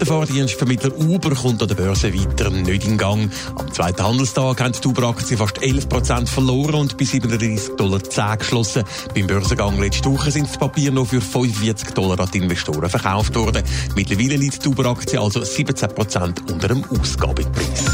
Der Fahrdienstvermittler Uber kommt an der Börse weiter nicht in Gang. Am zweiten Handelstag haben die Uber-Aktien fast 11% verloren und bei 37,10 Dollar geschlossen. Beim Börsengang letzte Woche sind die Papiere noch für 45 Dollar an die Investoren verkauft worden. Mittlerweile liegt die Uber-Aktie also 17% unter dem Ausgabepreis.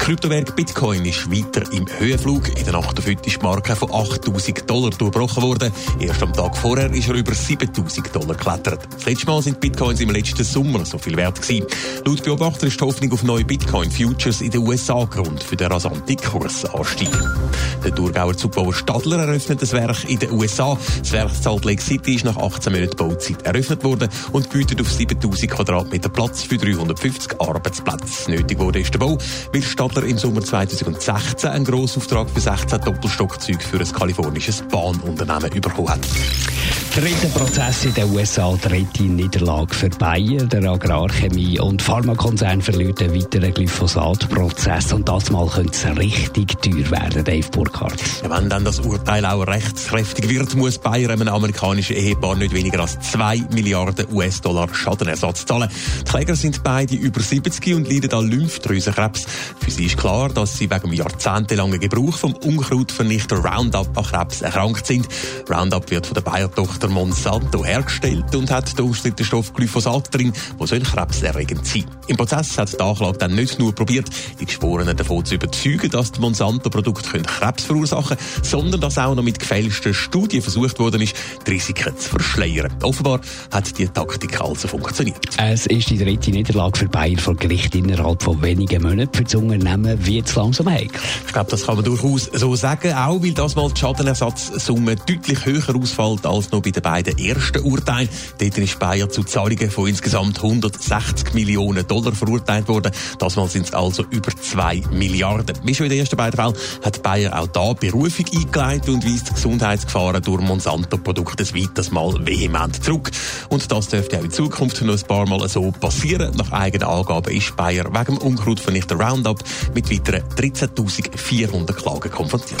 Kryptowert Bitcoin ist weiter im Höhenflug. In der Nacht auf heute ist die Marke von 8000 Dollar durchbrochen worden. Erst am Tag vorher ist er über 7000 Dollar geklettert. Das letzte Mal sind Bitcoins im letzten Sommer so viel wert gewesen. Laut Beobachter ist die Hoffnung auf neue Bitcoin-Futures in den USA Grund für den rasanten Kursanstieg. Der Thurgauer Zugbauer Stadler eröffnet das Werk in den USA. Das Werk Salt Lake City ist nach 18 Monaten Bauzeit eröffnet worden und bietet auf 7000 Quadratmeter Platz für 350 Arbeitsplätze. Nötig wurde ist der Bau, weil Stadler Adler im Sommer 2016 einen Grossauftrag für 16 Doppelstockzeuge für ein kalifornisches Bahnunternehmen bekommen hat. Dritter Prozess in den USA, dritte Niederlage für Bayer. Der Agrarchemie- und Pharmakonzern verliert einen weiteren Glyphosat-Prozess. Und das Mal könnte es richtig teuer werden, Dave Burkhardt. Ja, wenn dann das Urteil auch rechtskräftig wird, muss Bayer einem amerikanischen Ehepaar nicht weniger als 2 Milliarden US-Dollar Schadenersatz zahlen. Die Kläger sind beide über 70 und leiden an Lymphdrüsenkrebs. Für sie ist klar, dass sie wegen dem jahrzehntelangen Gebrauch vom Unkrautvernichter Roundup an Krebs erkrankt sind. Roundup wird von der Bayer-Tochter Tochter Monsanto hergestellt und hat den umstrittenen Stoff Glyphosat drin, der soll krebserregend sein. Im Prozess hat die Anklage dann nicht nur probiert, die Geschworenen davon zu überzeugen, dass die Monsanto-Produkte Krebs verursachen können, sondern dass auch noch mit gefälschten Studien versucht worden ist, die Risiken zu verschleiern. Offenbar hat die Taktik also funktioniert. Es ist die dritte Niederlage für Bayer vor Gericht innerhalb von wenigen Monaten. Für das Unternehmen wird es langsam heikel. Ich glaube, das kann man durchaus so sagen, auch weil das mal die Schadenersatzsumme deutlich höher ausfällt als noch bei den beiden ersten Urteilen. Dort ist Bayer zu Zahlungen von insgesamt 160 Millionen Dollar verurteilt worden. Das Mal sind es also über 2 Milliarden. Wie schon in den ersten beiden Fällen hat Bayer auch da Berufung eingeleitet und weist Gesundheitsgefahren durch Monsanto-Produkte ein weiteres Mal vehement zurück. Und das dürfte auch in Zukunft noch ein paar Mal so passieren. Nach eigenen Angaben ist Bayer wegen dem Unkrautvernichter Roundup mit weiteren 13.400 Klagen konfrontiert.